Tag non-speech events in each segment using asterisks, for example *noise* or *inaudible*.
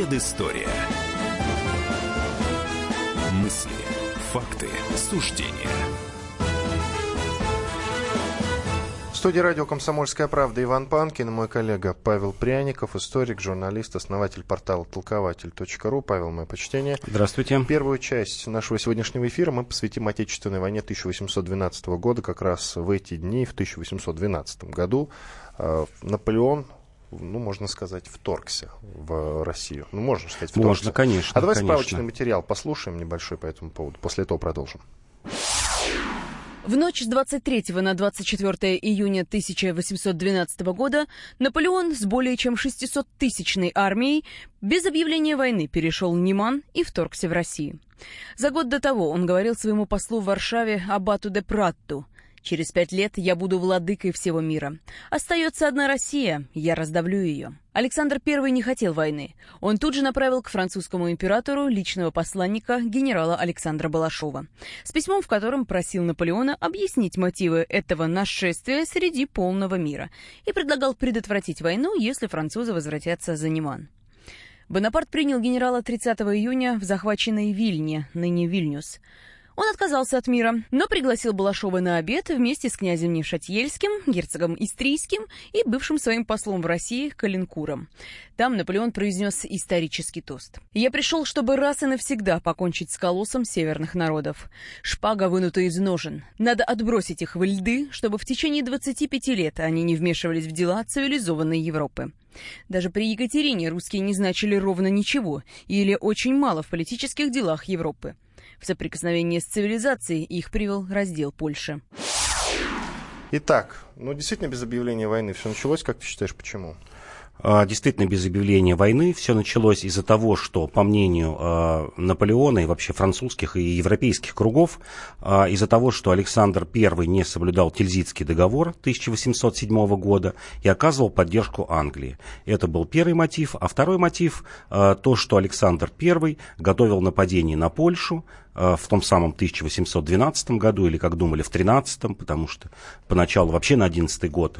Предыстория. Мысли, факты, суждения. В студии радио «Комсомольская правда» Иван Панкин и мой коллега Павел Пряников, историк, журналист, основатель портала толкователь.ру. Павел, мое почтение. Здравствуйте. Первую часть нашего сегодняшнего эфира мы посвятим Отечественной войне 1812 года. Как раз в эти дни, в 1812 году, э, Наполеон ну, можно сказать, вторгся в Россию. Ну, можно сказать, вторгся. Можно, конечно. А давай конечно. справочный материал послушаем небольшой по этому поводу. После этого продолжим. В ночь с 23 на 24 июня 1812 года Наполеон с более чем 600-тысячной армией без объявления войны перешел Ниман и вторгся в Россию. За год до того он говорил своему послу в Варшаве Абату де Пратту – Через пять лет я буду владыкой всего мира. Остается одна Россия, я раздавлю ее. Александр I не хотел войны. Он тут же направил к французскому императору личного посланника генерала Александра Балашова с письмом, в котором просил Наполеона объяснить мотивы этого нашествия среди полного мира и предлагал предотвратить войну, если французы возвратятся за Неман. Бонапарт принял генерала 30 июня в захваченной Вильне, ныне Вильнюс. Он отказался от мира, но пригласил Балашова на обед вместе с князем Невшатьельским, герцогом Истрийским и бывшим своим послом в России Калинкуром. Там Наполеон произнес исторический тост. «Я пришел, чтобы раз и навсегда покончить с колоссом северных народов. Шпага вынута из ножен. Надо отбросить их в льды, чтобы в течение 25 лет они не вмешивались в дела цивилизованной Европы. Даже при Екатерине русские не значили ровно ничего или очень мало в политических делах Европы. В соприкосновение с цивилизацией их привел раздел Польши. Итак, ну действительно без объявления войны все началось, как ты считаешь, почему? А, действительно, без объявления войны все началось из-за того, что, по мнению э, Наполеона и вообще французских и европейских кругов, э, из-за того, что Александр I не соблюдал Тильзитский договор 1807 года и оказывал поддержку Англии. Это был первый мотив. А второй мотив то, что Александр I готовил нападение на Польшу, в том самом 1812 году, или, как думали, в 13 потому что поначалу вообще на 11 год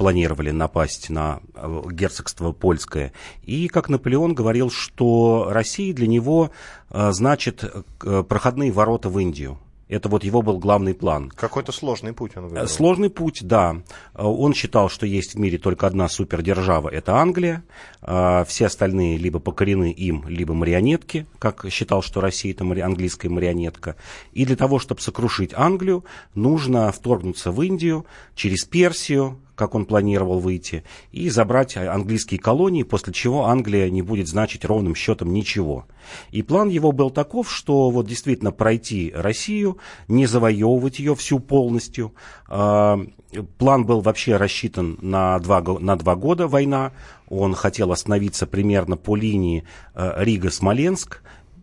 планировали напасть на э, герцогство польское. И, как Наполеон говорил, что Россия для него э, значит э, проходные ворота в Индию. Это вот его был главный план. Какой-то сложный путь, он говорил. Сложный путь, да. Он считал, что есть в мире только одна супердержава, это Англия. Все остальные либо покорены им, либо марионетки, как считал, что Россия это английская марионетка. И для того, чтобы сокрушить Англию, нужно вторгнуться в Индию через Персию, как он планировал выйти, и забрать английские колонии, после чего Англия не будет значить ровным счетом ничего. И план его был таков, что вот действительно пройти Россию, не завоевывать ее всю полностью. А, план был вообще рассчитан на два, на два года война. Он хотел остановиться примерно по линии э, Рига-Смоленск,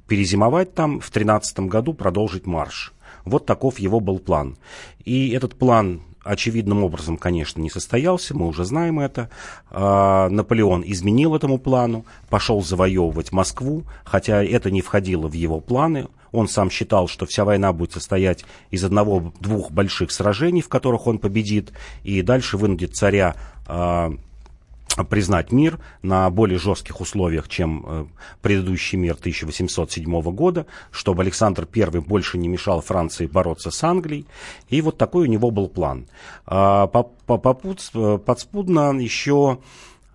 перезимовать там, в 13 году продолжить марш. Вот таков его был план. И этот план очевидным образом, конечно, не состоялся, мы уже знаем это. А, Наполеон изменил этому плану, пошел завоевывать Москву, хотя это не входило в его планы. Он сам считал, что вся война будет состоять из одного-двух больших сражений, в которых он победит, и дальше вынудит царя а, признать мир на более жестких условиях, чем э, предыдущий мир 1807 года, чтобы Александр I больше не мешал Франции бороться с Англией. И вот такой у него был план. А, подспудно еще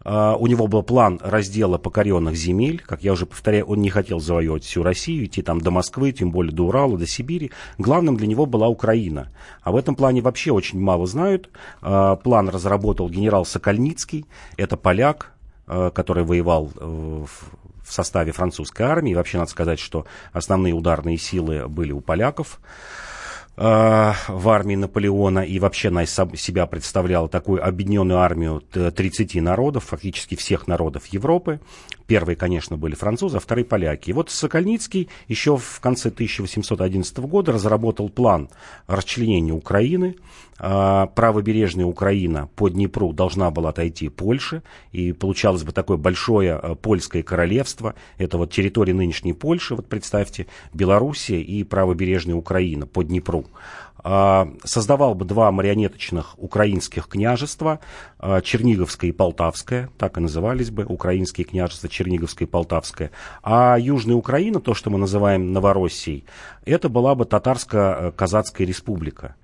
у него был план раздела покоренных земель. Как я уже повторяю, он не хотел завоевать всю Россию, идти там до Москвы, тем более до Урала, до Сибири. Главным для него была Украина. А в этом плане вообще очень мало знают. Uh, план разработал генерал Сокольницкий. Это поляк, uh, который воевал в в составе французской армии. Вообще надо сказать, что основные ударные силы были у поляков. Э, в армии Наполеона и вообще она себя представляла такую объединенную армию 30 народов, фактически всех народов Европы. Первые, конечно, были французы, а вторые поляки. И вот Сокольницкий еще в конце 1811 года разработал план расчленения Украины. А, правобережная Украина по Днепру должна была отойти Польше, и получалось бы такое большое а, польское королевство. Это вот территория нынешней Польши, вот представьте, Белоруссия и правобережная Украина по Днепру. Создавал бы два марионеточных украинских княжества, Черниговское и Полтавское, так и назывались бы, украинские княжества Черниговское и Полтавское. А Южная Украина, то, что мы называем Новороссией, это была бы Татарско-Казацкая республика.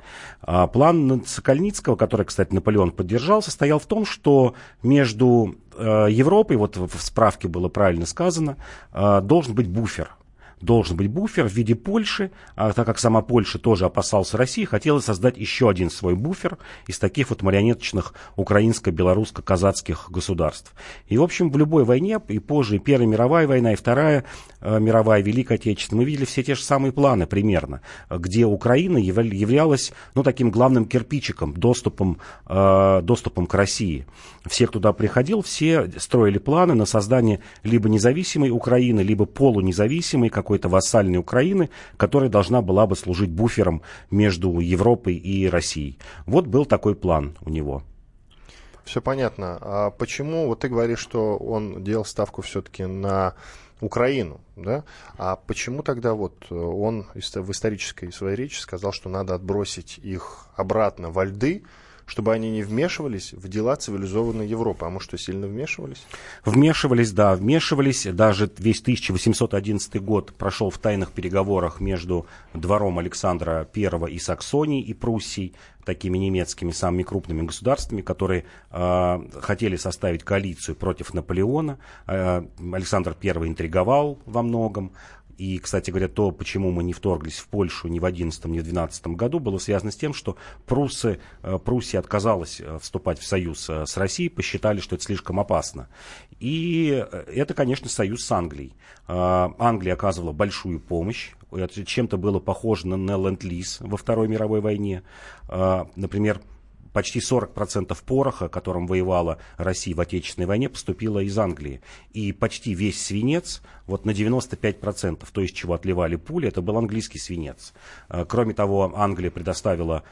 План Сокольницкого, который, кстати, Наполеон поддержал, состоял в том, что между Европой, вот в справке было правильно сказано, должен быть буфер должен быть буфер в виде Польши, а так как сама Польша тоже опасался России, хотела создать еще один свой буфер из таких вот марионеточных украинско-белорусско-казацких государств. И, в общем, в любой войне, и позже, и Первая мировая война, и Вторая э, мировая, Великая Отечественная, мы видели все те же самые планы примерно, где Украина являлась, ну, таким главным кирпичиком, доступом, э, доступом к России. Все, кто туда приходил, все строили планы на создание либо независимой Украины, либо полунезависимой, как какой-то вассальной Украины, которая должна была бы служить буфером между Европой и Россией. Вот был такой план у него. Все понятно. А почему, вот ты говоришь, что он делал ставку все-таки на Украину, да? А почему тогда вот он в исторической своей речи сказал, что надо отбросить их обратно во льды, чтобы они не вмешивались в дела цивилизованной Европы. А мы что, сильно вмешивались? Вмешивались, да, вмешивались. Даже весь 1811 год прошел в тайных переговорах между двором Александра I и Саксонией и Пруссией, такими немецкими самыми крупными государствами, которые э, хотели составить коалицию против Наполеона. Э, Александр I интриговал во многом. И, кстати говоря, то, почему мы не вторглись в Польшу ни в 11 ни в 12 году, было связано с тем, что пруссы, э, Пруссия отказалась э, вступать в союз э, с Россией, посчитали, что это слишком опасно. И это, конечно, союз с Англией. Англия оказывала большую помощь, чем-то было похоже на, на ленд-лиз во Второй мировой войне. Например, почти 40% пороха, которым воевала Россия в Отечественной войне, поступило из Англии. И почти весь свинец, вот на 95%, то, из чего отливали пули, это был английский свинец. Э, кроме того, Англия предоставила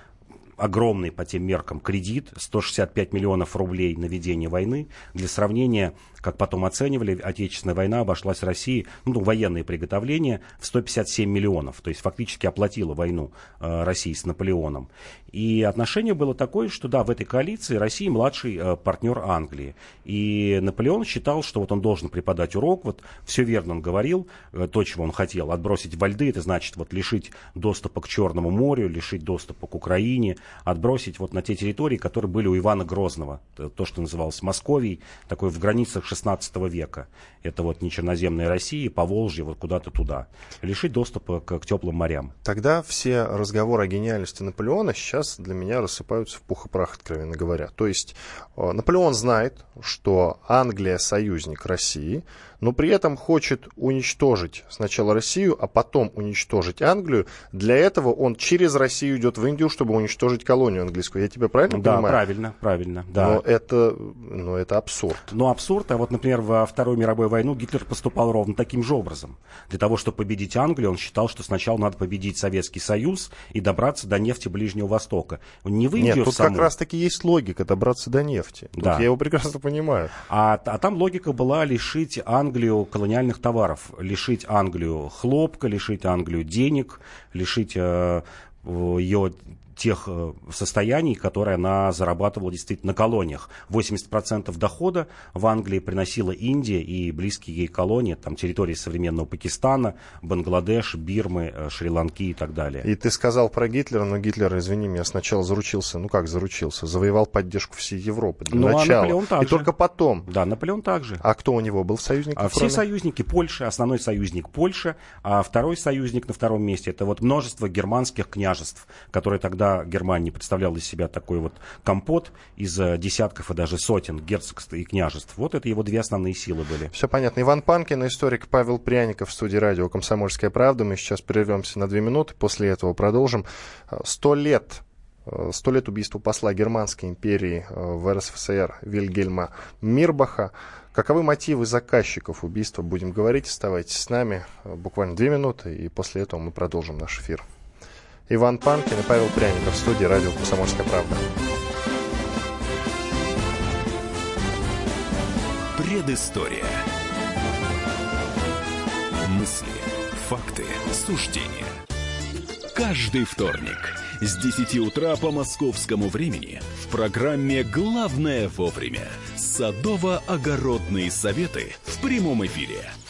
огромный по тем меркам кредит, 165 миллионов рублей на ведение войны. Для сравнения, как потом оценивали, Отечественная война обошлась России, ну, военные приготовления, в 157 миллионов. То есть фактически оплатила войну э, России с Наполеоном. И отношение было такое, что да, в этой коалиции Россия младший э, партнер Англии. И Наполеон считал, что вот он должен преподать урок, вот все верно он говорил, э, то, чего он хотел, отбросить во льды, это значит вот лишить доступа к Черному морю, лишить доступа к Украине, отбросить вот на те территории, которые были у Ивана Грозного, то, что называлось Московией, такой в границах 16 века. Это вот не черноземная Россия, Поволжье, вот куда-то туда. Лишить доступа к, к теплым морям. Тогда все разговоры о гениальности Наполеона сейчас для меня рассыпаются в пух и прах, откровенно говоря. То есть э, Наполеон знает, что Англия союзник России, но при этом хочет уничтожить сначала Россию, а потом уничтожить Англию. Для этого он через Россию идет в Индию, чтобы уничтожить колонию английскую. Я тебя правильно да, понимаю? Да, правильно, правильно. Да. Но это, но это абсурд. Ну, абсурд. А вот, например, во Вторую мировую войну Гитлер поступал ровно таким же образом. Для того, чтобы победить Англию, он считал, что сначала надо победить Советский Союз и добраться до нефти Ближнего Востока. Не в Индию Нет, тут саму. как раз-таки есть логика добраться до нефти. Тут да. я его прекрасно понимаю. А, а там логика была лишить Англию колониальных товаров, лишить Англию хлопка, лишить Англию денег, лишить э, ее тех э, состояний, которые она зарабатывала действительно на колониях. 80% дохода в Англии приносила Индия и близкие ей колонии, там территории современного Пакистана, Бангладеш, Бирмы, э, Шри-Ланки и так далее. И ты сказал про Гитлера, но Гитлер, извини меня, сначала заручился, ну как заручился, завоевал поддержку всей Европы для ну, начала. А Наполеон также. И только потом. Да, Наполеон также. А кто у него был союзник? А все союзники Польши, основной союзник Польша, а второй союзник на втором месте это вот множество германских княжеств, которые тогда когда Германия представляла из себя такой вот компот из э, десятков и даже сотен герцогств и княжеств. Вот это его две основные силы были. Все понятно. Иван Панкин, историк Павел Пряников в студии радио «Комсомольская правда». Мы сейчас прервемся на две минуты, после этого продолжим. Э, сто лет э, Сто лет убийству посла Германской империи в РСФСР Вильгельма Мирбаха. Каковы мотивы заказчиков убийства, будем говорить. Оставайтесь с нами буквально две минуты, и после этого мы продолжим наш эфир. Иван Панкин и Павел Пряников в студии радио «Комсомольская правда». Предыстория. Мысли, факты, суждения. Каждый вторник – с 10 утра по московскому времени в программе «Главное вовремя» садово-огородные советы в прямом эфире.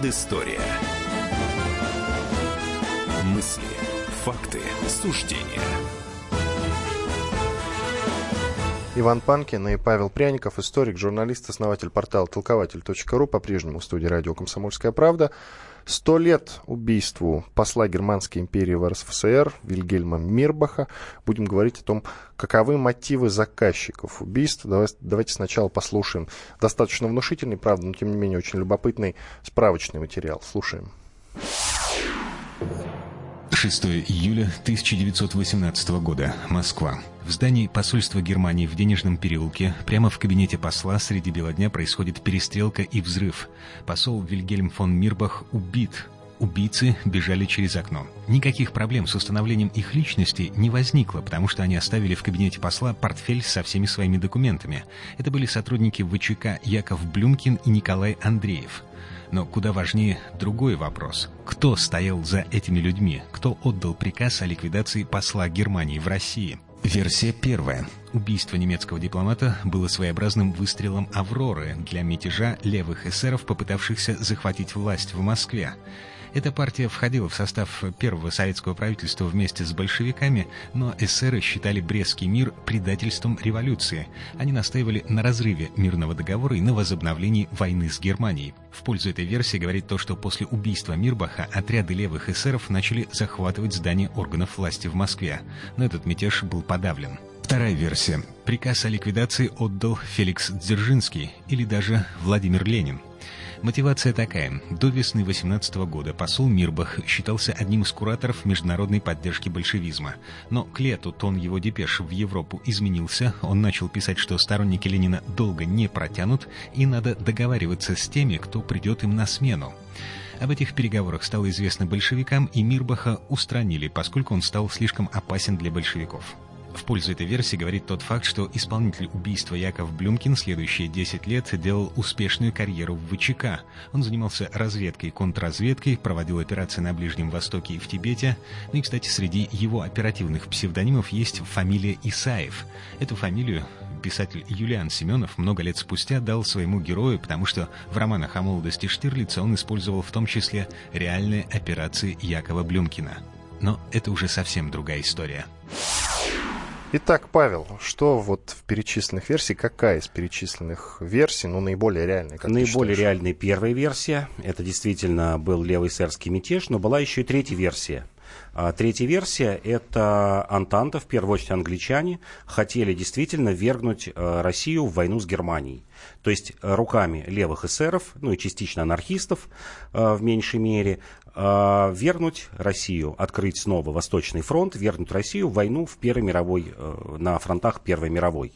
Предыстория. Мысли, факты, суждения. Иван Панкин и Павел Пряников, историк, журналист, основатель портала толкователь.ру, по-прежнему в студии радио «Комсомольская правда». Сто лет убийству посла Германской империи в РСФСР Вильгельма Мирбаха. Будем говорить о том, каковы мотивы заказчиков убийства. Давайте сначала послушаем достаточно внушительный, правда, но тем не менее очень любопытный справочный материал. Слушаем. 6 июля 1918 года. Москва. В здании посольства Германии в Денежном переулке, прямо в кабинете посла, среди бела дня происходит перестрелка и взрыв. Посол Вильгельм фон Мирбах убит. Убийцы бежали через окно. Никаких проблем с установлением их личности не возникло, потому что они оставили в кабинете посла портфель со всеми своими документами. Это были сотрудники ВЧК Яков Блюмкин и Николай Андреев. Но куда важнее другой вопрос. Кто стоял за этими людьми? Кто отдал приказ о ликвидации посла Германии в России? Версия первая. Убийство немецкого дипломата было своеобразным выстрелом «Авроры» для мятежа левых эсеров, попытавшихся захватить власть в Москве. Эта партия входила в состав первого советского правительства вместе с большевиками, но эсеры считали Брестский мир предательством революции. Они настаивали на разрыве мирного договора и на возобновлении войны с Германией. В пользу этой версии говорит то, что после убийства Мирбаха отряды левых эсеров начали захватывать здания органов власти в Москве. Но этот мятеж был подавлен. Вторая версия. Приказ о ликвидации отдал Феликс Дзержинский или даже Владимир Ленин. Мотивация такая. До весны 18 года посол Мирбах считался одним из кураторов международной поддержки большевизма. Но к лету тон его депеш в Европу изменился, он начал писать, что сторонники Ленина долго не протянут и надо договариваться с теми, кто придет им на смену. Об этих переговорах стало известно большевикам, и Мирбаха устранили, поскольку он стал слишком опасен для большевиков. В пользу этой версии говорит тот факт, что исполнитель убийства Яков Блюмкин следующие 10 лет делал успешную карьеру в ВЧК. Он занимался разведкой, контрразведкой, проводил операции на Ближнем Востоке и в Тибете. Ну и, кстати, среди его оперативных псевдонимов есть фамилия Исаев. Эту фамилию писатель Юлиан Семенов много лет спустя дал своему герою, потому что в романах о молодости Штирлица он использовал в том числе реальные операции Якова Блюмкина. Но это уже совсем другая история. Итак, Павел, что вот в перечисленных версиях, какая из перечисленных версий, ну, наиболее реальная? Как наиболее реальная первая версия. Это действительно был левый сэрский мятеж, но была еще и третья версия. А третья версия – это Антанта, в первую очередь англичане, хотели действительно вергнуть э, Россию в войну с Германией. То есть э, руками левых эсеров, ну и частично анархистов э, в меньшей мере, э, вернуть Россию, открыть снова Восточный фронт, вернуть Россию в войну в Первой мировой, на фронтах Первой мировой.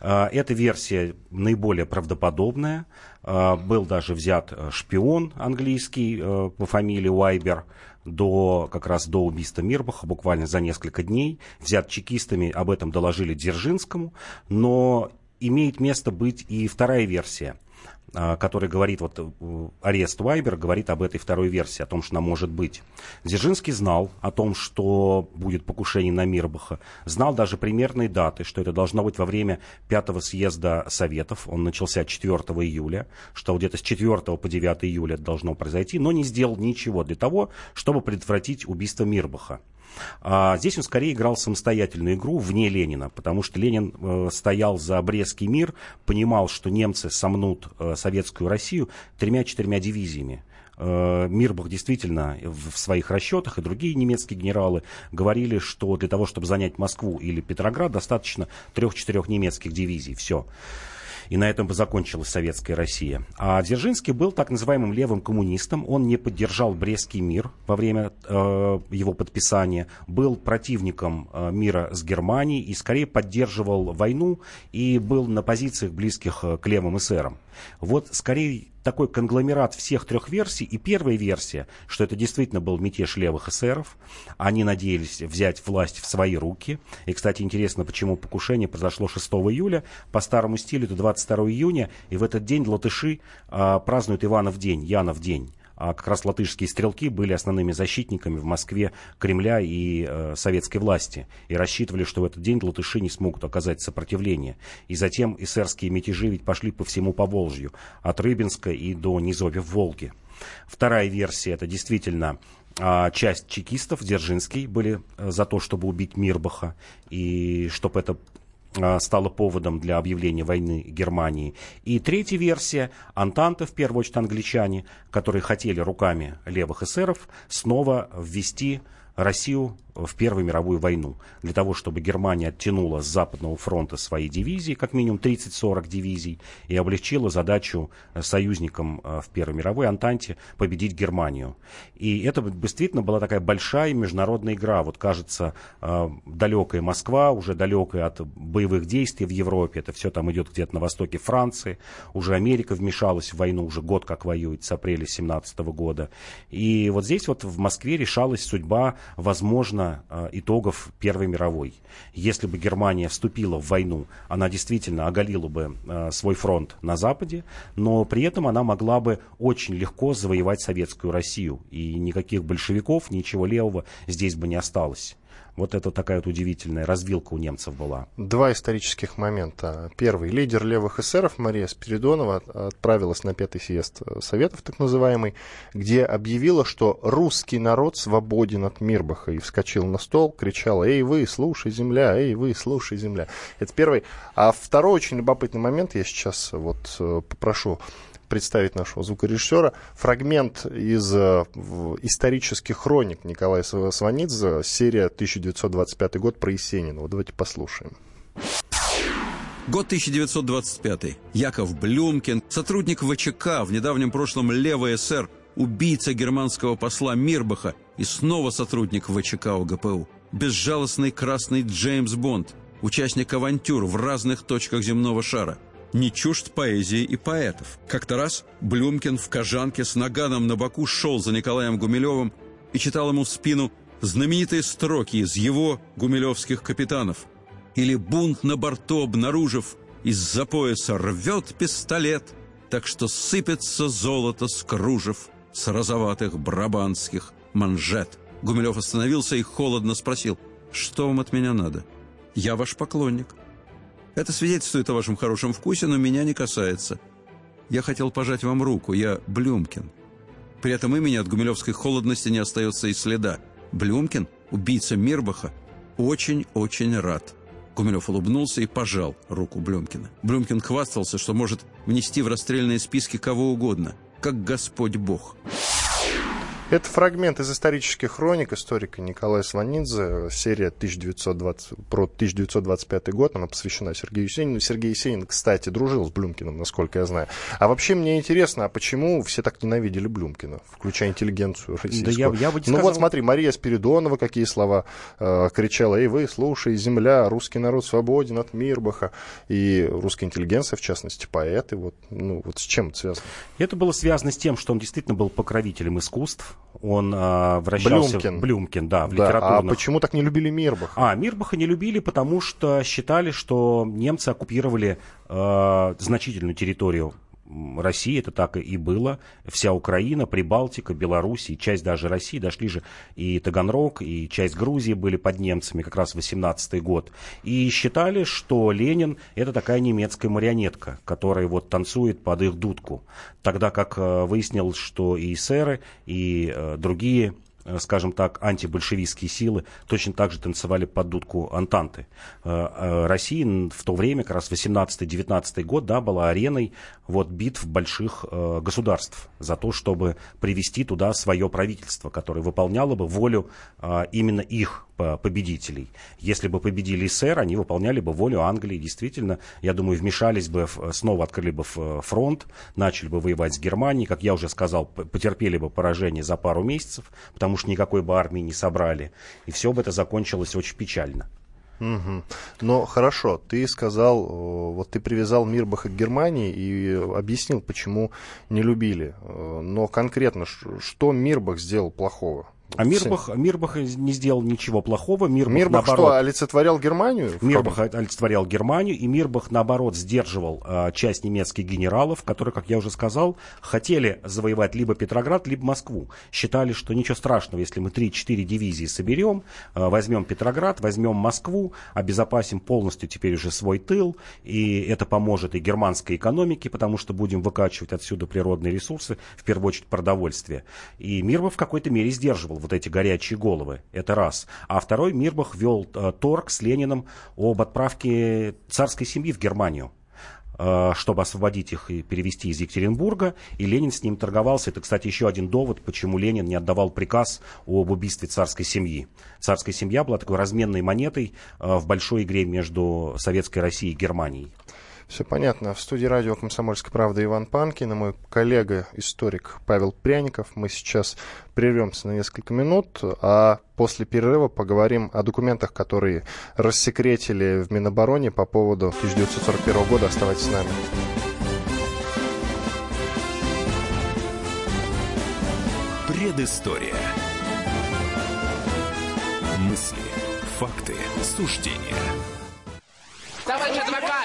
Эта версия наиболее правдоподобная. Был даже взят шпион английский по фамилии Уайбер до, как раз до убийства Мирбаха, буквально за несколько дней. Взят чекистами, об этом доложили Дзержинскому. Но имеет место быть и вторая версия – а, который говорит, вот э, арест Вайбер говорит об этой второй версии, о том, что она может быть. Дзержинский знал о том, что будет покушение на Мирбаха, знал даже примерные даты, что это должно быть во время пятого съезда Советов, он начался 4 июля, что где-то с 4 по 9 июля это должно произойти, но не сделал ничего для того, чтобы предотвратить убийство Мирбаха. А здесь он скорее играл самостоятельную игру вне Ленина, потому что Ленин э, стоял за Брестский мир, понимал, что немцы сомнут э, советскую Россию тремя-четырьмя дивизиями. Э, Мирбах действительно в своих расчетах и другие немецкие генералы говорили, что для того, чтобы занять Москву или Петроград, достаточно трех-четырех немецких дивизий. Все. И на этом бы закончилась советская Россия. А Дзержинский был так называемым левым коммунистом. Он не поддержал Брестский мир во время э, его подписания. Был противником э, мира с Германией и скорее поддерживал войну и был на позициях близких э, к левым эсерам. Вот скорее такой конгломерат всех трех версий. И первая версия, что это действительно был мятеж левых эсеров. Они надеялись взять власть в свои руки. И, кстати, интересно, почему покушение произошло 6 июля. По старому стилю это 22 июня. И в этот день латыши а, празднуют Иванов день, Янов день а как раз латышские стрелки были основными защитниками в Москве Кремля и э, советской власти. И рассчитывали, что в этот день латыши не смогут оказать сопротивление. И затем эсерские мятежи ведь пошли по всему Поволжью, от Рыбинска и до низовья в Волге. Вторая версия, это действительно а, часть чекистов, Дзержинский, были э, за то, чтобы убить Мирбаха, и чтобы это стало поводом для объявления войны Германии. И третья версия, Антанта, в первую очередь англичане, которые хотели руками левых эсеров снова ввести Россию в Первую мировую войну. Для того, чтобы Германия оттянула с Западного фронта свои дивизии, как минимум 30-40 дивизий, и облегчила задачу союзникам э, в Первой мировой Антанте победить Германию. И это действительно была такая большая международная игра. Вот кажется, э, далекая Москва, уже далекая от боевых действий в Европе, это все там идет где-то на востоке Франции, уже Америка вмешалась в войну, уже год как воюет, с апреля 17 года. И вот здесь вот в Москве решалась судьба, возможно, э, итогов Первой мировой. Если бы Германия вступила в войну, она действительно оголила бы э, свой фронт на Западе, но при этом она могла бы очень легко завоевать советскую Россию. И никаких большевиков, ничего левого здесь бы не осталось. Вот это такая вот удивительная развилка у немцев была. Два исторических момента. Первый. Лидер левых эсеров Мария Спиридонова отправилась на пятый съезд Советов, так называемый, где объявила, что русский народ свободен от Мирбаха. И вскочил на стол, кричал, эй вы, слушай, земля, эй вы, слушай, земля. Это первый. А второй очень любопытный момент, я сейчас вот э, попрошу представить нашего звукорежиссера. Фрагмент из э, исторических хроник Николая Сванидзе, серия 1925 год про Есенина. Вот давайте послушаем. Год 1925. Яков Блюмкин, сотрудник ВЧК, в недавнем прошлом левый СССР, убийца германского посла Мирбаха и снова сотрудник ВЧК ОГПУ. Безжалостный красный Джеймс Бонд, участник авантюр в разных точках земного шара – не чужд поэзии и поэтов. Как-то раз Блюмкин в кожанке с наганом на боку шел за Николаем Гумилевым и читал ему в спину знаменитые строки из его гумилевских капитанов. Или бунт на борту обнаружив, из-за пояса рвет пистолет, так что сыпется золото с кружев с розоватых брабанских манжет. Гумилев остановился и холодно спросил, что вам от меня надо? Я ваш поклонник. Это свидетельствует о вашем хорошем вкусе, но меня не касается. Я хотел пожать вам руку, я Блюмкин. При этом имени от гумилевской холодности не остается и следа. Блюмкин, убийца Мирбаха, очень-очень рад. Гумилев улыбнулся и пожал руку Блюмкина. Блюмкин хвастался, что может внести в расстрельные списки кого угодно, как Господь Бог. Это фрагмент из исторических хроник историка Николая Сванидзе, серия 1920, про 1925 год, она посвящена Сергею Есенину. Сергей Есенин, кстати, дружил с Блюмкиным, насколько я знаю. А вообще мне интересно, а почему все так ненавидели Блюмкина, включая интеллигенцию российскую? Да я, я бы не ну сказал... вот смотри, Мария Спиридонова какие слова э, кричала, эй вы, слушай, земля, русский народ свободен от Мирбаха, и русская интеллигенция, в частности, поэты, вот, ну, вот с чем это связано? Это было связано с тем, что он действительно был покровителем искусств, он а, вращался... Блюмкин. Блюмкин, да, в да, литературных... А почему так не любили Мирбаха? А, Мирбаха не любили, потому что считали, что немцы оккупировали э, значительную территорию России, это так и было. Вся Украина, Прибалтика, Белоруссия, часть даже России, дошли же и Таганрог, и часть Грузии были под немцами, как раз 18-й год. И считали, что Ленин это такая немецкая марионетка, которая вот танцует под их дудку. Тогда как э, выяснилось, что и эсеры, и э, другие скажем так, антибольшевистские силы точно так же танцевали под дудку Антанты. Россия в то время, как раз 18-19 год, да, была ареной вот, битв больших государств за то, чтобы привести туда свое правительство, которое выполняло бы волю именно их победителей. Если бы победили СССР, они выполняли бы волю Англии. Действительно, я думаю, вмешались бы, снова открыли бы фронт, начали бы воевать с Германией. Как я уже сказал, потерпели бы поражение за пару месяцев, потому что никакой бы армии не собрали. И все бы это закончилось очень печально. Угу. Но хорошо, ты сказал, вот ты привязал Мирбаха к Германии и объяснил, почему не любили. Но конкретно, что Мирбах сделал плохого? А Мирбах, Мирбах не сделал ничего плохого. Мирбах, Мирбах наоборот, что, олицетворял Германию? Мирбах олицетворял Германию, и Мирбах, наоборот, сдерживал а, часть немецких генералов, которые, как я уже сказал, хотели завоевать либо Петроград, либо Москву. Считали, что ничего страшного, если мы 3-4 дивизии соберем, а, возьмем Петроград, возьмем Москву, обезопасим полностью теперь уже свой тыл, и это поможет и германской экономике, потому что будем выкачивать отсюда природные ресурсы, в первую очередь продовольствие. И Мирбах в какой-то мере сдерживал вот эти горячие головы. Это раз. А второй Мирбах вел э, торг с Лениным об отправке царской семьи в Германию э, чтобы освободить их и перевести из Екатеринбурга, и Ленин с ним торговался. Это, кстати, еще один довод, почему Ленин не отдавал приказ об убийстве царской семьи. Царская семья была такой разменной монетой э, в большой игре между Советской Россией и Германией. Все понятно. В студии радио «Комсомольская правда» Иван Панкин и мой коллега, историк Павел Пряников. Мы сейчас прервемся на несколько минут, а после перерыва поговорим о документах, которые рассекретили в Минобороне по поводу 1941 года. Оставайтесь с нами. Предыстория. Мысли, факты, суждения – Товарищ адвокат!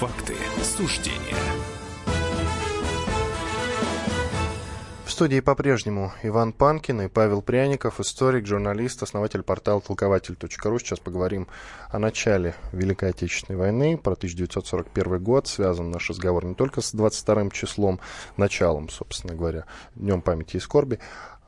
Факты, суждения. В студии по-прежнему Иван Панкин и Павел Пряников, историк, журналист, основатель портала толкователь.ру. Сейчас поговорим о начале Великой Отечественной войны, про 1941 год. Связан наш разговор не только с 22 числом, началом, собственно говоря, Днем памяти и скорби,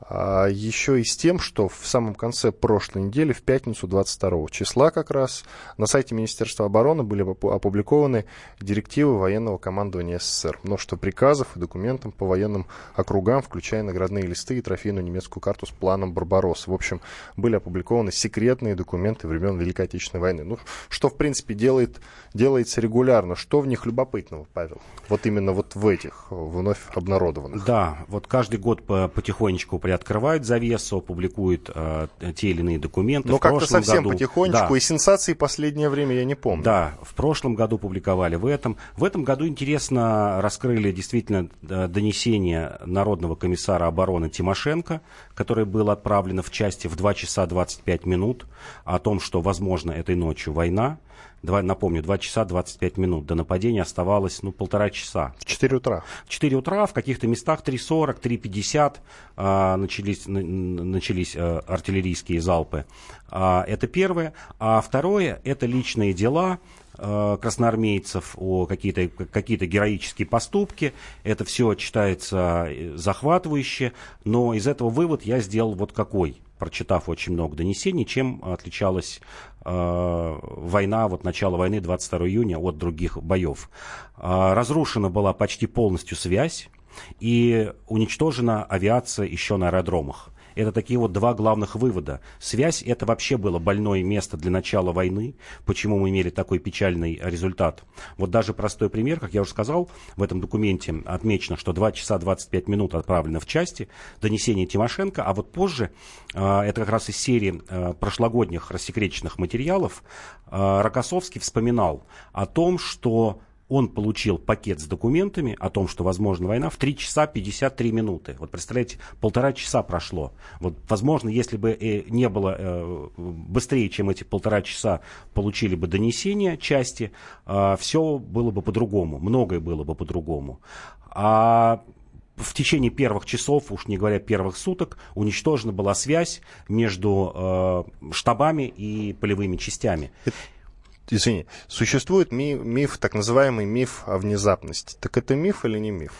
еще и с тем, что в самом конце прошлой недели, в пятницу 22 числа как раз, на сайте Министерства обороны были опубликованы директивы военного командования СССР. Множество приказов и документов по военным округам, включая наградные листы и трофейную немецкую карту с планом Барбаросса. В общем, были опубликованы секретные документы времен Великой Отечественной войны. Ну, что, в принципе, делает, делается регулярно. Что в них любопытного, Павел? Вот именно вот в этих вновь обнародованных. Да, вот каждый год потихонечку при приоткрывает завесу, публикует э, те или иные документы. Но как-то совсем году, потихонечку, да, и сенсации последнее время я не помню. Да, в прошлом году публиковали в этом. В этом году интересно раскрыли действительно э, донесение Народного комиссара обороны Тимошенко, которое было отправлено в части в 2 часа 25 минут о том, что, возможно, этой ночью война. Два, напомню, 2 часа 25 минут. До нападения оставалось, ну, полтора часа. В 4 утра. В 4 утра, в каких-то местах 3.40, 3.50 а, начались, начались а, артиллерийские залпы. А, это первое. А второе, это личные дела а, красноармейцев, о какие-то какие героические поступки. Это все читается э, захватывающе, но из этого вывод я сделал вот какой прочитав очень много донесений, чем отличалась война, вот начало войны 22 июня от других боев. Э, разрушена была почти полностью связь и уничтожена авиация еще на аэродромах. Это такие вот два главных вывода. Связь – это вообще было больное место для начала войны. Почему мы имели такой печальный результат? Вот даже простой пример, как я уже сказал, в этом документе отмечено, что 2 часа 25 минут отправлено в части, донесение Тимошенко, а вот позже, а, это как раз из серии а, прошлогодних рассекреченных материалов, а, Рокоссовский вспоминал о том, что он получил пакет с документами о том, что возможна война, в 3 часа 53 минуты. Вот представляете, полтора часа прошло. Вот, возможно, если бы э, не было э, быстрее, чем эти полтора часа, получили бы донесения части, э, все было бы по-другому, многое было бы по-другому. А в течение первых часов, уж не говоря первых суток, уничтожена была связь между э, штабами и полевыми частями извини, существует ми- миф, так называемый миф о внезапности. Так это миф или не миф?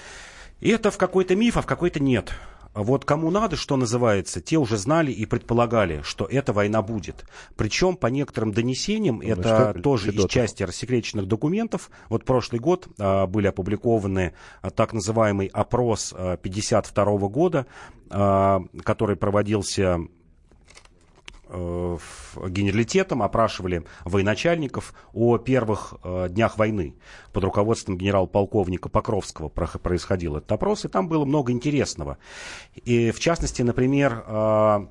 И это в какой-то миф, а в какой-то нет. Вот кому надо, что называется, те уже знали и предполагали, что эта война будет. Причем, по некоторым донесениям, ну, это что, тоже из части рассекреченных документов. Вот прошлый год а, были опубликованы а, так называемый опрос а, 52 года, а, который проводился генералитетом, опрашивали военачальников о первых э, днях войны. Под руководством генерал-полковника Покровского происходил этот опрос, и там было много интересного. И, в частности, например, э,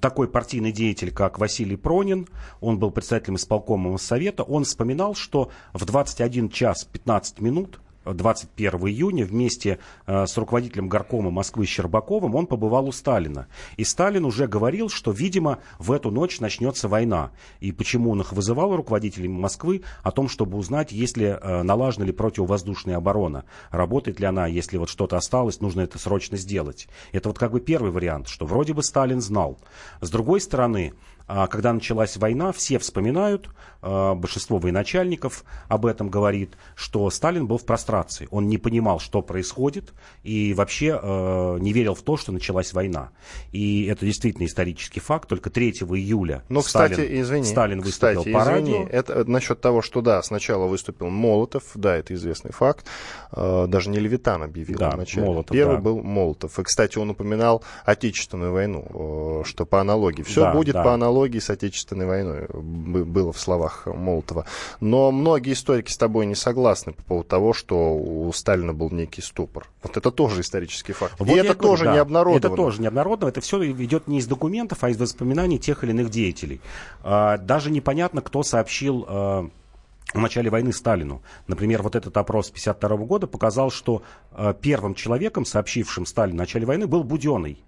такой партийный деятель, как Василий Пронин, он был председателем исполкома Совета, он вспоминал, что в 21 час 15 минут 21 июня вместе э, с руководителем горкома Москвы Щербаковым он побывал у Сталина. И Сталин уже говорил, что, видимо, в эту ночь начнется война. И почему он их вызывал, руководителей Москвы, о том, чтобы узнать, есть ли э, налажена ли противовоздушная оборона, работает ли она, если вот что-то осталось, нужно это срочно сделать. Это вот как бы первый вариант, что вроде бы Сталин знал. С другой стороны, когда началась война, все вспоминают, а, большинство военачальников об этом говорит, что Сталин был в прострации. Он не понимал, что происходит, и вообще а, не верил в то, что началась война. И это действительно исторический факт. Только 3 июля Но, Сталин, кстати, извини, Сталин выступил кстати, по извини, радио. Это насчет того, что да, сначала выступил Молотов, да, это известный факт. Даже не Левитан объявил да, вначале. Молотов, Первый да. был Молотов. И, кстати, он упоминал Отечественную войну, что по аналогии. Все да, будет да. по аналогии аналогии с Отечественной войной было в словах Молотова. Но многие историки с тобой не согласны по поводу того, что у Сталина был некий ступор. Вот это тоже исторический факт. Вот И это говорю, тоже да, не обнародовано. Это тоже не обнародовано. Это все идет не из документов, а из воспоминаний тех или иных деятелей. А, даже непонятно, кто сообщил а, в начале войны Сталину. Например, вот этот опрос 1952 года показал, что э, первым человеком, сообщившим Сталину в начале войны, был Буденный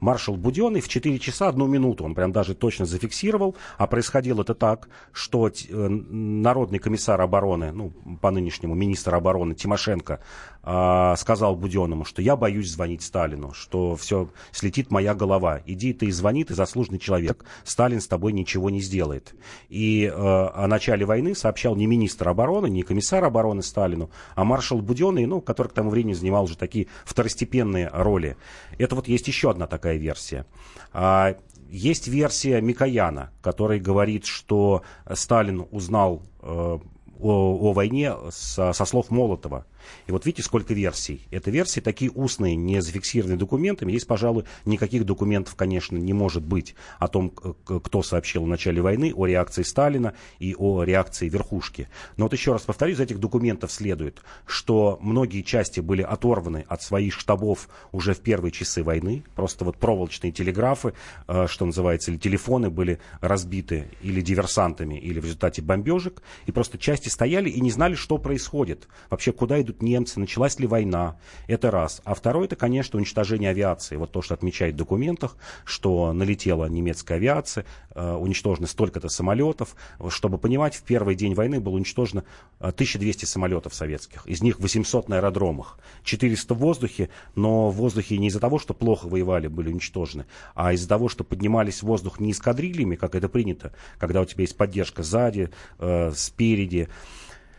маршал Буденный в 4 часа одну минуту, он прям даже точно зафиксировал, а происходило это так, что э, народный комиссар обороны, ну, по нынешнему министр обороны Тимошенко, э, сказал Буденному, что я боюсь звонить Сталину, что все, слетит моя голова, иди ты и звони, ты заслуженный человек, Сталин с тобой ничего не сделает. И э, о начале войны сообщал не министр обороны, не комиссар обороны Сталину, а маршал Буденный, ну, который к тому времени занимал уже такие второстепенные роли. Это вот есть еще одна такая версия. А, есть версия Микояна, который говорит, что Сталин узнал э, о, о войне со, со слов Молотова. И вот видите, сколько версий. Это версии такие устные, не зафиксированные документами. Есть, пожалуй, никаких документов, конечно, не может быть о том, кто сообщил в начале войны, о реакции Сталина и о реакции верхушки. Но вот еще раз повторю, из этих документов следует, что многие части были оторваны от своих штабов уже в первые часы войны. Просто вот проволочные телеграфы, э, что называется, или телефоны были разбиты или диверсантами, или в результате бомбежек. И просто части стояли и не знали, что происходит. Вообще, куда идут немцы, началась ли война. Это раз. А второе, это, конечно, уничтожение авиации. Вот то, что отмечает в документах, что налетела немецкая авиация, э, уничтожено столько-то самолетов. Чтобы понимать, в первый день войны было уничтожено 1200 э, самолетов советских. Из них 800 на аэродромах. 400 в воздухе, но в воздухе не из-за того, что плохо воевали, были уничтожены, а из-за того, что поднимались в воздух не эскадрильями, как это принято, когда у тебя есть поддержка сзади, э, спереди,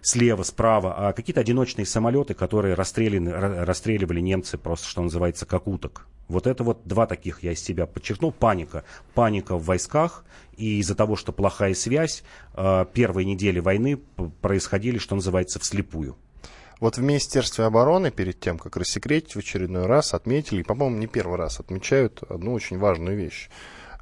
слева, справа, а какие-то одиночные самолеты, которые расстреливали немцы просто, что называется, как уток. Вот это вот два таких я из себя подчеркнул. Паника. Паника в войсках. И из-за того, что плохая связь, а, первые недели войны происходили, что называется, вслепую. Вот в Министерстве обороны перед тем, как рассекретить в очередной раз, отметили, по-моему, не первый раз отмечают одну очень важную вещь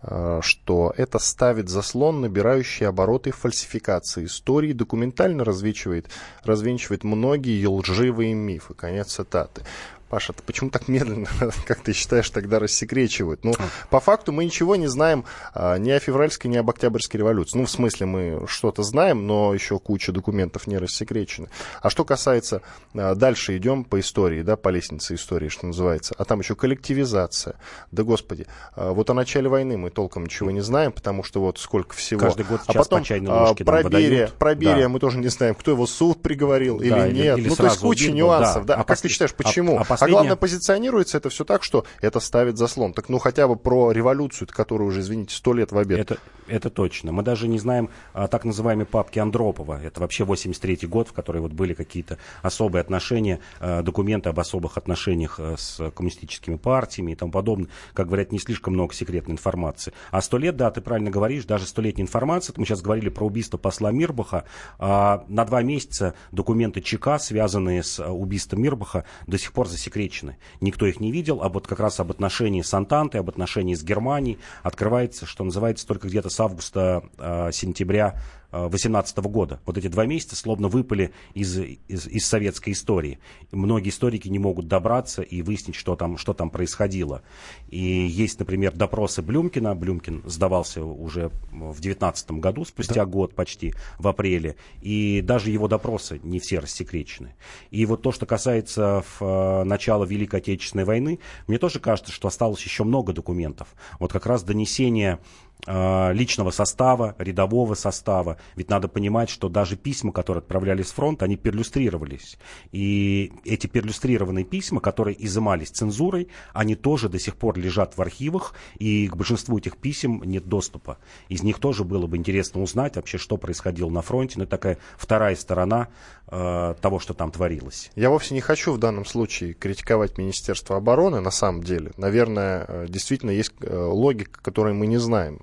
что это ставит заслон, набирающий обороты фальсификации истории, документально развенчивает, развенчивает многие лживые мифы. Конец цитаты. Паша, ты почему так медленно, *laughs* как ты считаешь, тогда рассекречивают? Ну, по факту мы ничего не знаем а, ни о февральской, ни об октябрьской революции. Ну, в смысле, мы что-то знаем, но еще куча документов не рассекречены. А что касается, а, дальше идем по истории, да, по лестнице истории, что называется. А там еще коллективизация. Да, господи, а, вот о начале войны мы толком ничего не знаем, потому что вот сколько всего. Каждый год а потом а, про Берия, про Берия да. мы тоже не знаем, кто его суд приговорил да, или нет. Или ну, то есть куча убил, нюансов. Да. Да. А, а как ты считаешь, почему? А, а, а главное, позиционируется это все так, что это ставит заслон. Так ну хотя бы про революцию, которую уже, извините, сто лет в обед. Это, это точно. Мы даже не знаем а, так называемой папки Андропова. Это вообще 83-й год, в который вот были какие-то особые отношения, а, документы об особых отношениях а, с коммунистическими партиями и тому подобное. Как говорят, не слишком много секретной информации. А сто лет, да, ты правильно говоришь, даже столетняя информация. Мы сейчас говорили про убийство посла Мирбаха. А, на два месяца документы ЧК, связанные с а, убийством Мирбаха, до сих пор засекречены. Никто их не видел, а вот как раз об отношении с Антантой, об отношении с Германией открывается, что называется, только где-то с августа-сентября а, 2018 года. Вот эти два месяца словно выпали из, из, из советской истории. Многие историки не могут добраться и выяснить, что там, что там происходило. И есть, например, допросы Блюмкина. Блюмкин сдавался уже в 2019 году, спустя да. год почти, в апреле. И даже его допросы не все рассекречены. И вот то, что касается в, начала Великой Отечественной войны, мне тоже кажется, что осталось еще много документов. Вот как раз донесение личного состава, рядового состава. Ведь надо понимать, что даже письма, которые отправлялись с фронта, они перлюстрировались. И эти перлюстрированные письма, которые изымались цензурой, они тоже до сих пор лежат в архивах, и к большинству этих писем нет доступа. Из них тоже было бы интересно узнать вообще, что происходило на фронте. Но это такая вторая сторона э, того, что там творилось. Я вовсе не хочу в данном случае критиковать Министерство обороны, на самом деле. Наверное, э, действительно есть э, логика, которую мы не знаем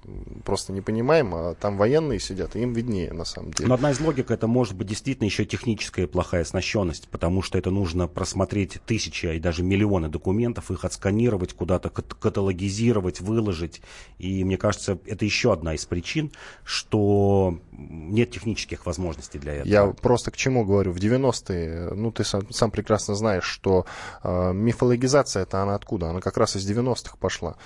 просто не понимаем, а там военные сидят, и им виднее на самом деле. Но одна из логик это может быть действительно еще техническая плохая оснащенность, потому что это нужно просмотреть тысячи и даже миллионы документов, их отсканировать, куда-то каталогизировать, выложить. И мне кажется, это еще одна из причин, что нет технических возможностей для этого. Я просто к чему говорю? В 90-е, ну ты сам, сам прекрасно знаешь, что э, мифологизация это она откуда? Она как раз из 90-х пошла.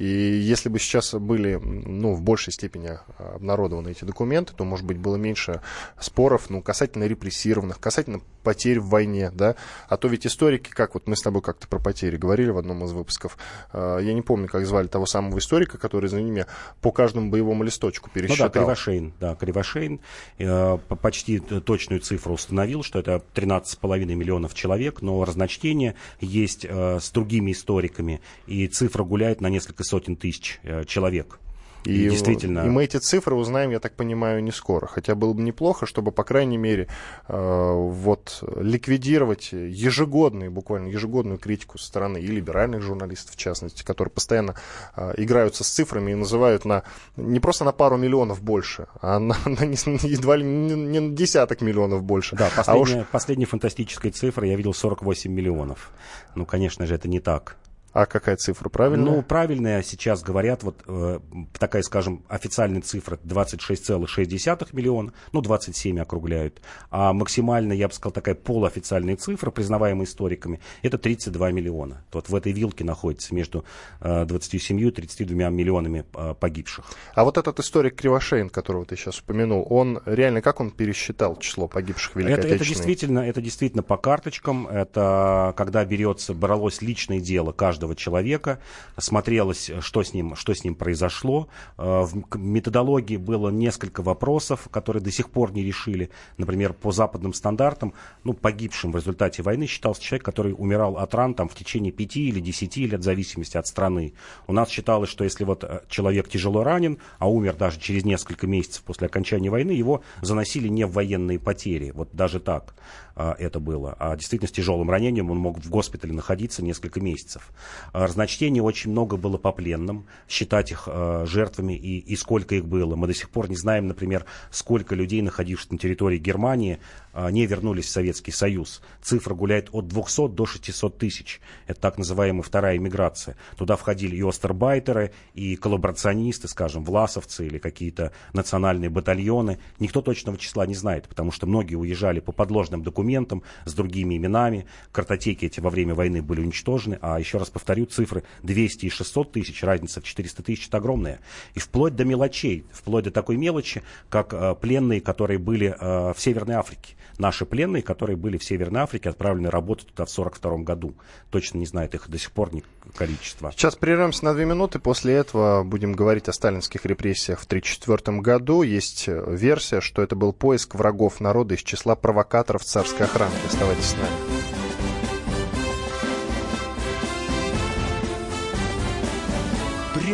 И если бы сейчас были ну, в большей степени обнародованы эти документы, то, может быть, было меньше споров ну, касательно репрессированных, касательно потерь в войне, да, а то ведь историки, как вот мы с тобой как-то про потери говорили в одном из выпусков, э, я не помню, как звали того самого историка, который, за ними по каждому боевому листочку пересчитал. Ну да, Кривошейн, да, Кривошейн э, почти точную цифру установил, что это 13,5 миллионов человек, но разночтение есть э, с другими историками, и цифра гуляет на несколько сотен тысяч э, человек. И, и действительно. И мы эти цифры узнаем, я так понимаю, не скоро. Хотя было бы неплохо, чтобы, по крайней мере, э, вот ликвидировать ежегодную, буквально ежегодную критику со стороны и либеральных журналистов, в частности, которые постоянно э, играются с цифрами и называют на не просто на пару миллионов больше, а на, *laughs* на не, едва ли не, не на десяток миллионов больше. Да, последняя, а уж... последняя фантастическая цифра я видел 48 миллионов. Ну, конечно же, это не так. А какая цифра правильная? Ну, правильная сейчас говорят, вот э, такая, скажем, официальная цифра 26,6 миллиона, ну, 27 округляют. А максимально, я бы сказал, такая полуофициальная цифра, признаваемая историками, это 32 миллиона. Вот в этой вилке находится между э, 27 и 32 миллионами э, погибших. А вот этот историк Кривошеин, которого ты сейчас упомянул, он реально, как он пересчитал число погибших в Великой это, это действительно, это действительно по карточкам, это когда берется, бралось личное дело каждого каждого человека, смотрелось, что с ним, что с ним произошло. Э, в методологии было несколько вопросов, которые до сих пор не решили. Например, по западным стандартам, ну, погибшим в результате войны считался человек, который умирал от ран там, в течение пяти или десяти лет, в зависимости от страны. У нас считалось, что если вот э, человек тяжело ранен, а умер даже через несколько месяцев после окончания войны, его заносили не в военные потери. Вот даже так а, это было. А действительно с тяжелым ранением он мог в госпитале находиться несколько месяцев. Разночтений очень много было по пленным, считать их жертвами и, и сколько их было. Мы до сих пор не знаем, например, сколько людей, находившихся на территории Германии, не вернулись в Советский Союз. Цифра гуляет от 200 до 600 тысяч. Это так называемая вторая иммиграция. Туда входили и остербайтеры, и коллаборационисты, скажем, власовцы или какие-то национальные батальоны. Никто точного числа не знает, потому что многие уезжали по подложным документам с другими именами. Картотеки эти во время войны были уничтожены. А еще раз повторю, цифры 200 и 600 тысяч, разница в 400 тысяч, это огромная. И вплоть до мелочей, вплоть до такой мелочи, как э, пленные, которые были э, в Северной Африке наши пленные, которые были в Северной Африке, отправлены работать туда в 1942 году. Точно не знает их до сих пор ни количество. Сейчас прервемся на две минуты. После этого будем говорить о сталинских репрессиях в 1934 году. Есть э, версия, что это был поиск врагов народа из числа провокаторов царской охраны. Оставайтесь с нами.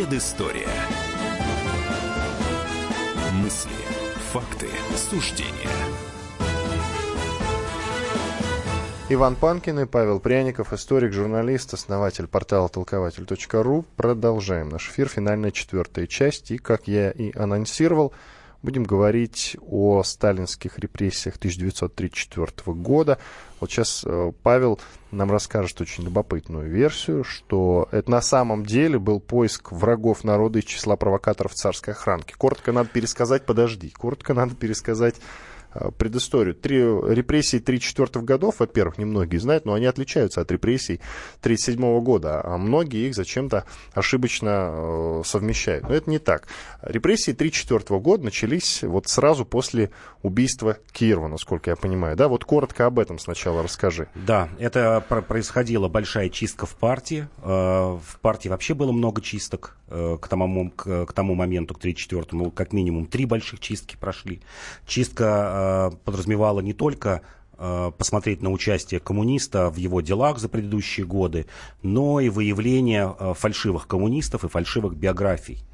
Предыстория. Мысли, факты, суждения. Иван Панкин и Павел Пряников, историк, журналист, основатель портала толкователь.ру. Продолжаем наш эфир, финальная четвертая часть. И, как я и анонсировал, будем говорить о сталинских репрессиях 1934 года. Вот сейчас э, Павел нам расскажет очень любопытную версию, что это на самом деле был поиск врагов народа из числа провокаторов царской охранки. Коротко надо пересказать, подожди, коротко надо пересказать предысторию. Три, репрессии 34 годов, во-первых, немногие знают, но они отличаются от репрессий 37 года, а многие их зачем-то ошибочно э, совмещают. Но это не так. Репрессии 34 года начались вот сразу после убийства Кирова, насколько я понимаю. Да, вот коротко об этом сначала расскажи. Да, это происходила большая чистка в партии. Э, в партии вообще было много чисток к тому, к, к тому моменту, к 34-му, как минимум три больших чистки прошли. Чистка Э, подразумевала не только э, посмотреть на участие коммуниста в его делах за предыдущие годы, но и выявление э, фальшивых коммунистов и фальшивых биографий.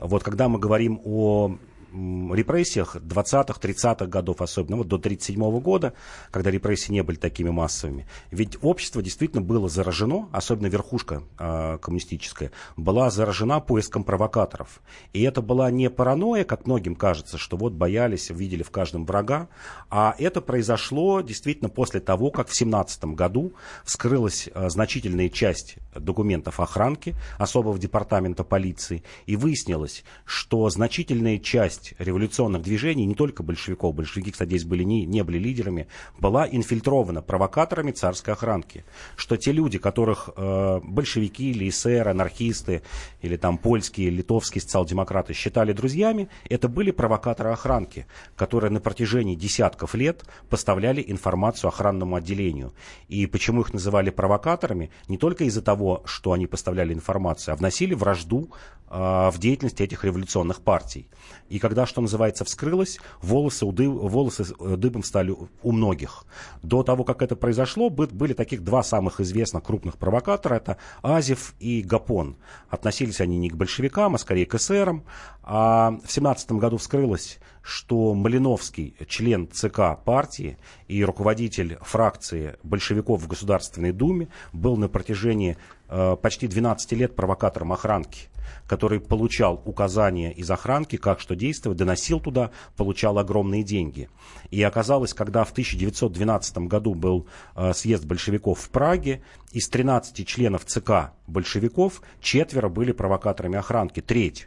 Вот когда мы говорим о репрессиях 20-х, 30-х годов, особенно вот до 1937 года, когда репрессии не были такими массовыми. Ведь общество действительно было заражено, особенно верхушка э, коммунистическая, была заражена поиском провокаторов. И это была не паранойя, как многим кажется, что вот боялись, видели в каждом врага, а это произошло действительно после того, как в 17 году вскрылась э, значительная часть документов охранки особого департамента полиции, и выяснилось, что значительная часть часть революционных движений, не только большевиков, большевики, кстати, здесь были не, не были лидерами, была инфильтрована провокаторами царской охранки. Что те люди, которых э, большевики или эсеры, анархисты, или там польские, литовские социал-демократы считали друзьями, это были провокаторы охранки, которые на протяжении десятков лет поставляли информацию охранному отделению. И почему их называли провокаторами? Не только из-за того, что они поставляли информацию, а вносили вражду э, в деятельность этих революционных партий. И когда, что называется, вскрылось, волосы, уды, волосы э, дыбом стали у многих. До того, как это произошло, были таких два самых известных крупных провокатора. Это Азев и Гапон. Относились они не к большевикам, а скорее к эсерам. А в 17 году вскрылось, что Малиновский, член ЦК партии и руководитель фракции большевиков в Государственной Думе, был на протяжении почти 12 лет провокатором охранки который получал указания из охранки, как что действовать, доносил туда, получал огромные деньги. И оказалось, когда в 1912 году был э, съезд большевиков в Праге, из 13 членов ЦК большевиков четверо были провокаторами охранки, треть.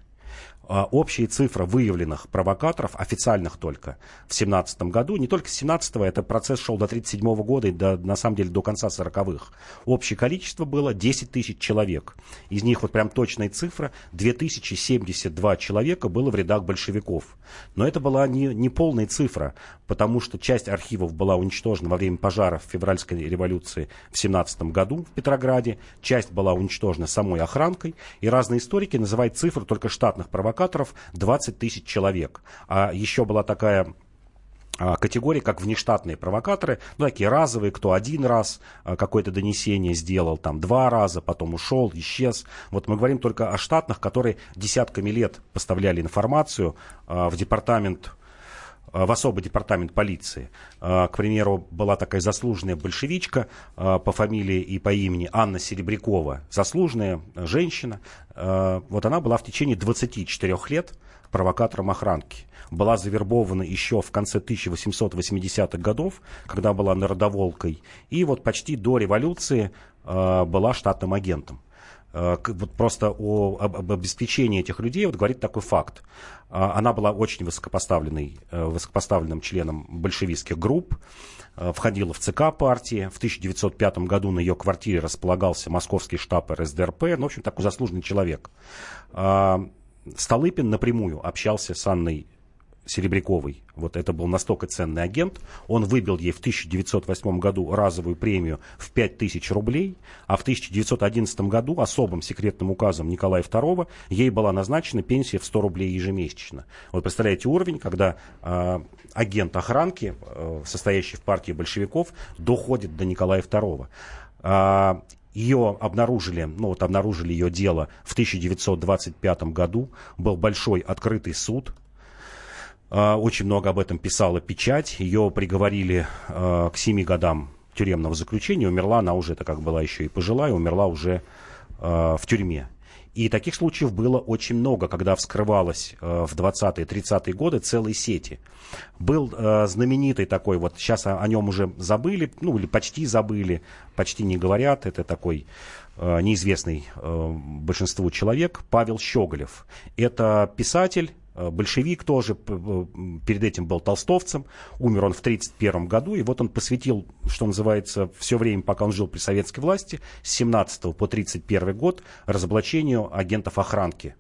А, общая цифра выявленных провокаторов, официальных только, в 17 году, не только с 17 это процесс шел до 37 года и до, на самом деле до конца 40-х. Общее количество было 10 тысяч человек. Из них вот прям точная цифра, 2072 человека было в рядах большевиков. Но это была не, не полная цифра, потому что часть архивов была уничтожена во время пожаров февральской революции в 17 году в Петрограде, часть была уничтожена самой охранкой, и разные историки называют цифру только штатных провокаторов провокаторов 20 тысяч человек. А еще была такая а, категории, как внештатные провокаторы, ну, такие разовые, кто один раз а, какое-то донесение сделал, там, два раза, потом ушел, исчез. Вот мы говорим только о штатных, которые десятками лет поставляли информацию а, в департамент в особый департамент полиции. К примеру, была такая заслуженная большевичка по фамилии и по имени Анна Серебрякова. Заслуженная женщина. Вот она была в течение 24 лет провокатором охранки. Была завербована еще в конце 1880-х годов, когда была народоволкой. И вот почти до революции была штатным агентом. Э, вот просто о, об, об обеспечении этих людей вот говорит такой факт. А, она была очень высокопоставленной, э, высокопоставленным членом большевистских групп, э, входила в ЦК партии. В 1905 году на ее квартире располагался московский штаб РСДРП. Ну, в общем, такой заслуженный человек. А, Столыпин напрямую общался с Анной Серебряковой. Вот это был настолько ценный агент. Он выбил ей в 1908 году разовую премию в 5000 рублей, а в 1911 году особым секретным указом Николая II ей была назначена пенсия в 100 рублей ежемесячно. Вот представляете уровень, когда э, агент охранки, э, состоящий в партии большевиков, доходит до Николая II. Э, ее обнаружили, ну вот обнаружили ее дело в 1925 году. Был большой открытый суд, а, очень много об этом писала печать. Ее приговорили а, к семи годам тюремного заключения. Умерла она уже, это как была еще и пожилая, умерла уже а, в тюрьме. И таких случаев было очень много, когда вскрывалось в 20-е, 30-е годы целые сети. Был знаменитый такой, вот сейчас о, нем уже забыли, ну или почти забыли, почти не говорят, это такой неизвестный большинству человек, Павел Щеголев. Это писатель, большевик тоже, э, перед этим был толстовцем, умер он в 1931 году, и вот он посвятил, что называется, все время, пока он жил при советской власти, с 17 по 1931 год разоблачению агентов охранки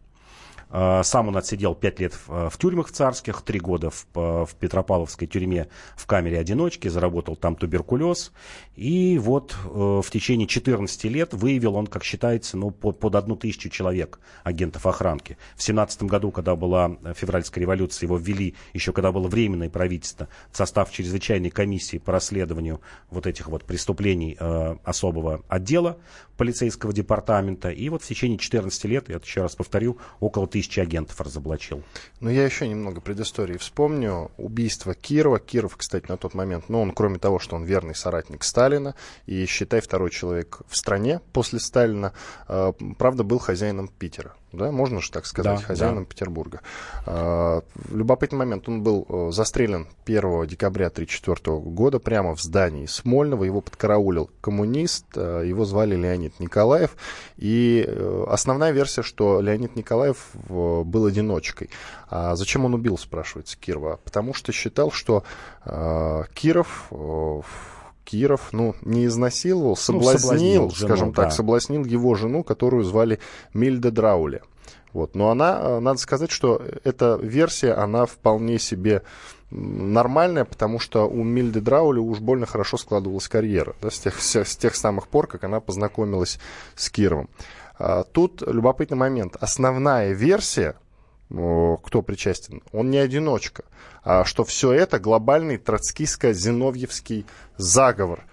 сам он отсидел пять лет в, в тюрьмах царских, три года в, в Петропавловской тюрьме в камере одиночки, заработал там туберкулез. И вот э, в течение 14 лет выявил он, как считается, ну, под, под одну тысячу человек агентов охранки. В 17 году, когда была февральская революция, его ввели, еще когда было временное правительство, в состав чрезвычайной комиссии по расследованию вот этих вот преступлений э, особого отдела полицейского департамента. И вот в течение 14 лет, я еще раз повторю, около тысячи агентов разоблачил. Ну, я еще немного предыстории вспомню. Убийство Кирова. Киров, кстати, на тот момент, ну, он, кроме того, что он верный соратник Сталина и, считай, второй человек в стране после Сталина, э, правда, был хозяином Питера да, можно же так сказать, да, хозяином да. Петербурга. А, любопытный момент, он был э, застрелен 1 декабря 1934 года прямо в здании Смольного, его подкараулил коммунист, э, его звали Леонид Николаев, и э, основная версия, что Леонид Николаев был одиночкой. А зачем он убил, спрашивается Кирова? Потому что считал, что Киров Киров, ну, не изнасиловал, соблазнил, ну, соблазнил жену, скажем так, да. соблазнил его жену, которую звали Мильда Драули. Вот. Но она, э, надо сказать, что эта версия, она вполне себе нормальная, потому что у Мильды Драули уж больно хорошо складывалась карьера, да, с, тех, с тех самых пор, как она познакомилась с Кировым. А, тут любопытный момент. Основная версия, кто причастен, он не одиночка, а что все это глобальный троцкистско-зиновьевский заговор –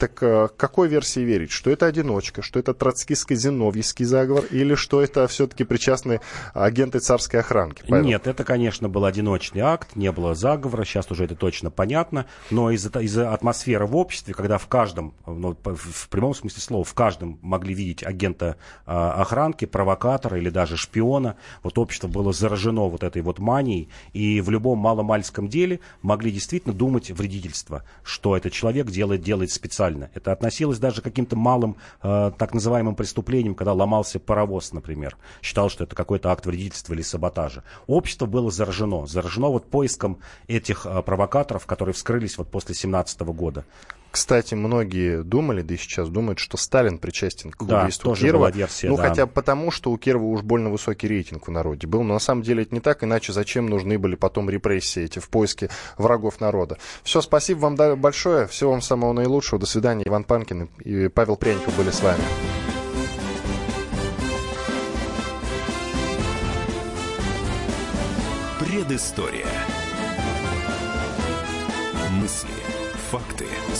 так э, какой версии верить? Что это одиночка, что это троцкистско-зиновьевский заговор, или что это все-таки причастны агенты царской охранки? Павел? Нет, это, конечно, был одиночный акт, не было заговора, сейчас уже это точно понятно, но из-за из атмосферы в обществе, когда в каждом, ну, в прямом смысле слова, в каждом могли видеть агента э, охранки, провокатора или даже шпиона, вот общество было заражено вот этой вот манией, и в любом маломальском деле могли действительно думать вредительство, что этот человек делает, делает специально сексуально. Это относилось даже к каким-то малым э, так называемым преступлениям, когда ломался паровоз, например. Считал, что это какой-то акт вредительства или саботажа. Общество было заражено. Заражено вот поиском этих э, провокаторов, которые вскрылись вот после 17 года. Кстати, многие думали, да и сейчас думают, что Сталин причастен к да, убийству тоже Кирова. Была версия, ну, да. хотя потому, что у Кирова уж больно высокий рейтинг в народе был. Но на самом деле это не так, иначе зачем нужны были потом репрессии эти в поиске врагов народа. Все, спасибо вам большое, всего вам самого наилучшего. До свидания. Иван Панкин и Павел Пряников были с вами. Предыстория. Мысли, факты,